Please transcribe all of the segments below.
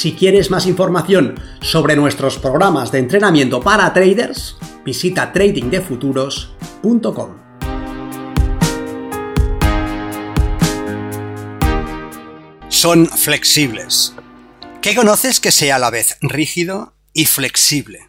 Si quieres más información sobre nuestros programas de entrenamiento para traders, visita tradingdefuturos.com. Son flexibles. ¿Qué conoces que sea a la vez rígido y flexible?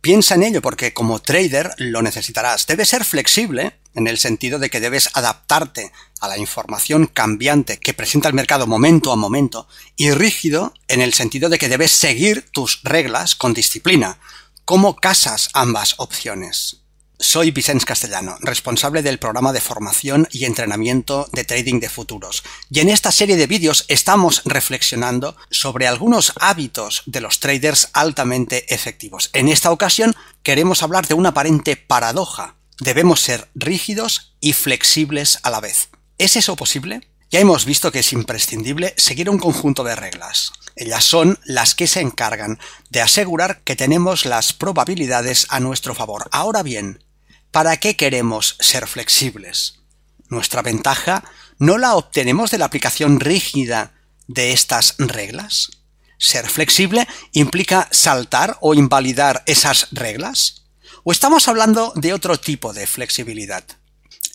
Piensa en ello porque como trader lo necesitarás. Debe ser flexible en el sentido de que debes adaptarte a la información cambiante que presenta el mercado momento a momento y rígido en el sentido de que debes seguir tus reglas con disciplina. ¿Cómo casas ambas opciones? Soy Vicente Castellano, responsable del programa de formación y entrenamiento de trading de futuros. Y en esta serie de vídeos estamos reflexionando sobre algunos hábitos de los traders altamente efectivos. En esta ocasión queremos hablar de una aparente paradoja. Debemos ser rígidos y flexibles a la vez. ¿Es eso posible? Ya hemos visto que es imprescindible seguir un conjunto de reglas. Ellas son las que se encargan de asegurar que tenemos las probabilidades a nuestro favor. Ahora bien, ¿para qué queremos ser flexibles? Nuestra ventaja no la obtenemos de la aplicación rígida de estas reglas. ¿Ser flexible implica saltar o invalidar esas reglas? ¿O estamos hablando de otro tipo de flexibilidad?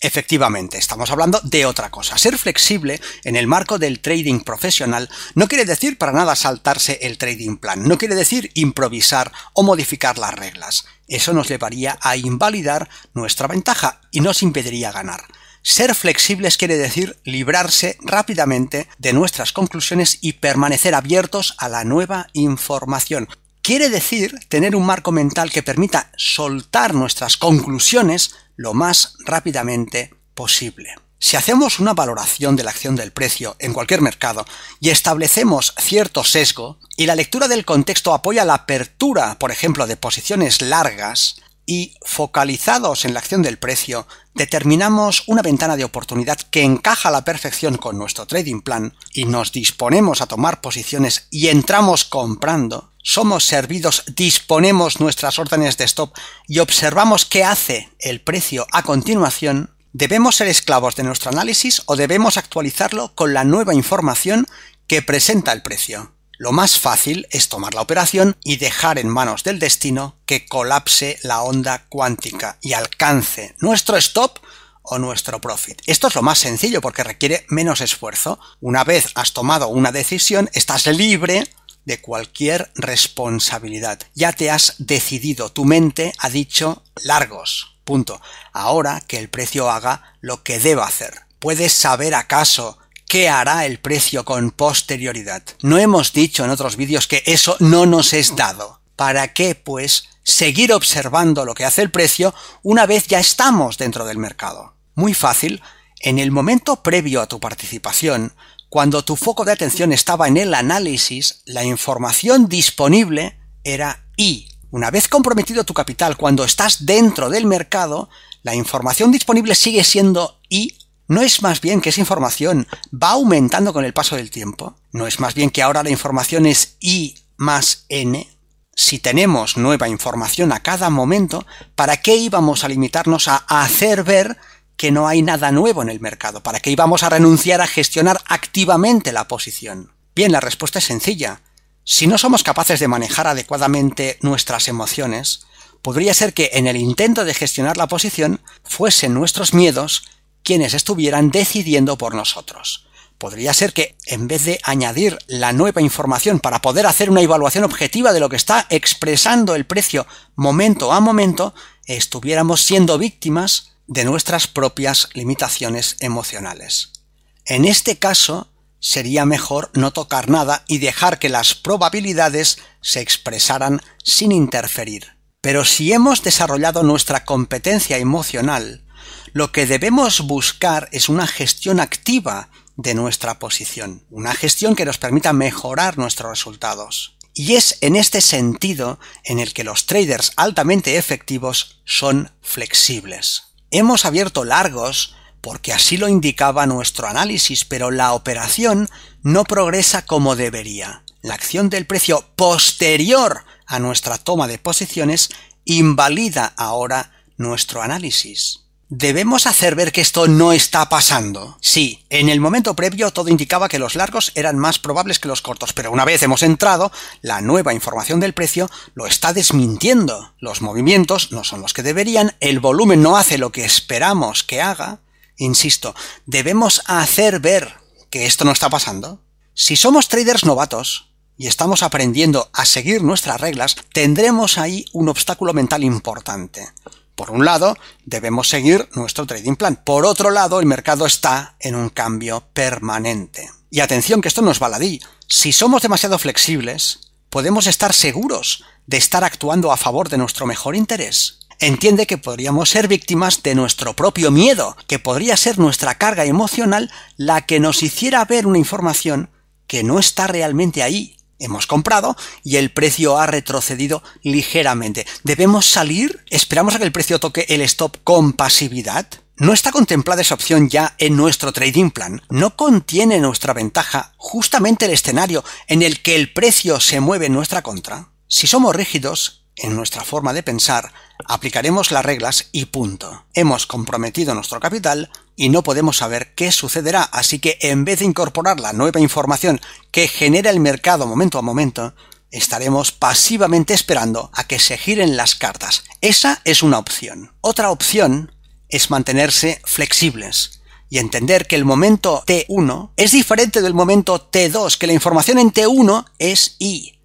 Efectivamente, estamos hablando de otra cosa. Ser flexible en el marco del trading profesional no quiere decir para nada saltarse el trading plan, no quiere decir improvisar o modificar las reglas. Eso nos llevaría a invalidar nuestra ventaja y nos impediría ganar. Ser flexibles quiere decir librarse rápidamente de nuestras conclusiones y permanecer abiertos a la nueva información. Quiere decir tener un marco mental que permita soltar nuestras conclusiones lo más rápidamente posible. Si hacemos una valoración de la acción del precio en cualquier mercado y establecemos cierto sesgo, y la lectura del contexto apoya la apertura, por ejemplo, de posiciones largas, y focalizados en la acción del precio, determinamos una ventana de oportunidad que encaja a la perfección con nuestro trading plan y nos disponemos a tomar posiciones y entramos comprando, somos servidos, disponemos nuestras órdenes de stop y observamos qué hace el precio a continuación, ¿debemos ser esclavos de nuestro análisis o debemos actualizarlo con la nueva información que presenta el precio? Lo más fácil es tomar la operación y dejar en manos del destino que colapse la onda cuántica y alcance nuestro stop o nuestro profit. Esto es lo más sencillo porque requiere menos esfuerzo. Una vez has tomado una decisión, estás libre de cualquier responsabilidad. Ya te has decidido, tu mente ha dicho largos. Punto. Ahora que el precio haga lo que deba hacer. ¿Puedes saber acaso qué hará el precio con posterioridad? No hemos dicho en otros vídeos que eso no nos es dado. ¿Para qué, pues, seguir observando lo que hace el precio una vez ya estamos dentro del mercado? Muy fácil. En el momento previo a tu participación, cuando tu foco de atención estaba en el análisis, la información disponible era I. Una vez comprometido tu capital, cuando estás dentro del mercado, la información disponible sigue siendo I. ¿No es más bien que esa información va aumentando con el paso del tiempo? ¿No es más bien que ahora la información es I más N? Si tenemos nueva información a cada momento, ¿para qué íbamos a limitarnos a hacer ver que no hay nada nuevo en el mercado? ¿Para qué íbamos a renunciar a gestionar activamente la posición? Bien, la respuesta es sencilla. Si no somos capaces de manejar adecuadamente nuestras emociones, podría ser que en el intento de gestionar la posición fuesen nuestros miedos quienes estuvieran decidiendo por nosotros. Podría ser que, en vez de añadir la nueva información para poder hacer una evaluación objetiva de lo que está expresando el precio momento a momento, estuviéramos siendo víctimas de nuestras propias limitaciones emocionales. En este caso, sería mejor no tocar nada y dejar que las probabilidades se expresaran sin interferir. Pero si hemos desarrollado nuestra competencia emocional, lo que debemos buscar es una gestión activa de nuestra posición, una gestión que nos permita mejorar nuestros resultados. Y es en este sentido en el que los traders altamente efectivos son flexibles. Hemos abierto largos porque así lo indicaba nuestro análisis, pero la operación no progresa como debería. La acción del precio posterior a nuestra toma de posiciones invalida ahora nuestro análisis. ¿Debemos hacer ver que esto no está pasando? Sí, en el momento previo todo indicaba que los largos eran más probables que los cortos, pero una vez hemos entrado, la nueva información del precio lo está desmintiendo. Los movimientos no son los que deberían, el volumen no hace lo que esperamos que haga. Insisto, debemos hacer ver que esto no está pasando. Si somos traders novatos, y estamos aprendiendo a seguir nuestras reglas, tendremos ahí un obstáculo mental importante. Por un lado, debemos seguir nuestro trading plan. Por otro lado, el mercado está en un cambio permanente. Y atención que esto no es baladí. Si somos demasiado flexibles, podemos estar seguros de estar actuando a favor de nuestro mejor interés. Entiende que podríamos ser víctimas de nuestro propio miedo, que podría ser nuestra carga emocional la que nos hiciera ver una información que no está realmente ahí, hemos comprado y el precio ha retrocedido ligeramente. ¿Debemos salir? ¿Esperamos a que el precio toque el stop con pasividad? ¿No está contemplada esa opción ya en nuestro trading plan? ¿No contiene nuestra ventaja justamente el escenario en el que el precio se mueve en nuestra contra? Si somos rígidos, en nuestra forma de pensar, aplicaremos las reglas y punto. Hemos comprometido nuestro capital y no podemos saber qué sucederá, así que en vez de incorporar la nueva información que genera el mercado momento a momento, estaremos pasivamente esperando a que se giren las cartas. Esa es una opción. Otra opción es mantenerse flexibles y entender que el momento T1 es diferente del momento T2, que la información en T1 es I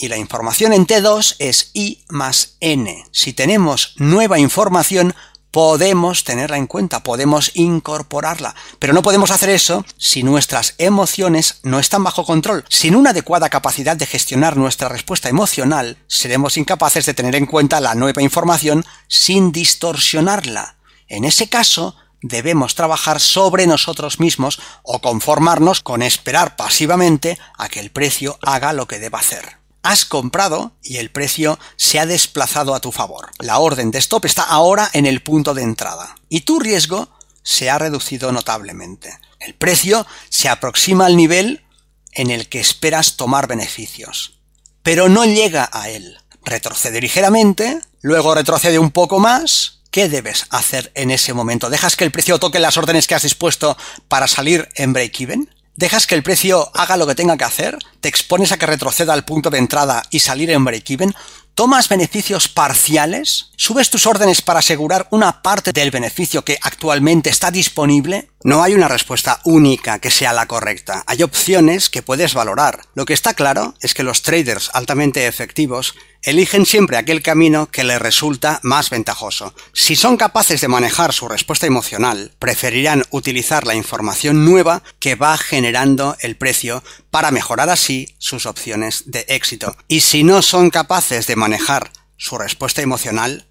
y la información en T2 es I más N. Si tenemos nueva información, podemos tenerla en cuenta, podemos incorporarla, pero no podemos hacer eso si nuestras emociones no están bajo control. Sin una adecuada capacidad de gestionar nuestra respuesta emocional, seremos incapaces de tener en cuenta la nueva información sin distorsionarla. En ese caso, debemos trabajar sobre nosotros mismos o conformarnos con esperar pasivamente a que el precio haga lo que deba hacer has comprado y el precio se ha desplazado a tu favor. La orden de stop está ahora en el punto de entrada y tu riesgo se ha reducido notablemente. El precio se aproxima al nivel en el que esperas tomar beneficios, pero no llega a él. Retrocede ligeramente, luego retrocede un poco más. ¿Qué debes hacer en ese momento? ¿Dejas que el precio toque las órdenes que has dispuesto para salir en break-even? Dejas que el precio haga lo que tenga que hacer, te expones a que retroceda al punto de entrada y salir en break-even, tomas beneficios parciales, subes tus órdenes para asegurar una parte del beneficio que actualmente está disponible, no hay una respuesta única que sea la correcta. Hay opciones que puedes valorar. Lo que está claro es que los traders altamente efectivos eligen siempre aquel camino que les resulta más ventajoso. Si son capaces de manejar su respuesta emocional, preferirán utilizar la información nueva que va generando el precio para mejorar así sus opciones de éxito. Y si no son capaces de manejar su respuesta emocional,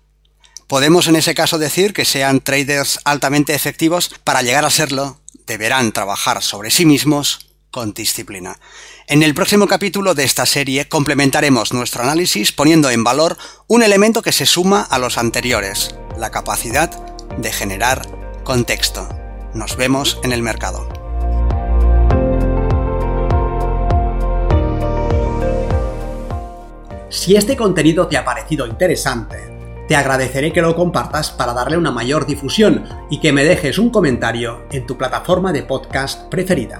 podemos en ese caso decir que sean traders altamente efectivos, para llegar a serlo, deberán trabajar sobre sí mismos disciplina. En el próximo capítulo de esta serie complementaremos nuestro análisis poniendo en valor un elemento que se suma a los anteriores, la capacidad de generar contexto. Nos vemos en el mercado. Si este contenido te ha parecido interesante, te agradeceré que lo compartas para darle una mayor difusión y que me dejes un comentario en tu plataforma de podcast preferida.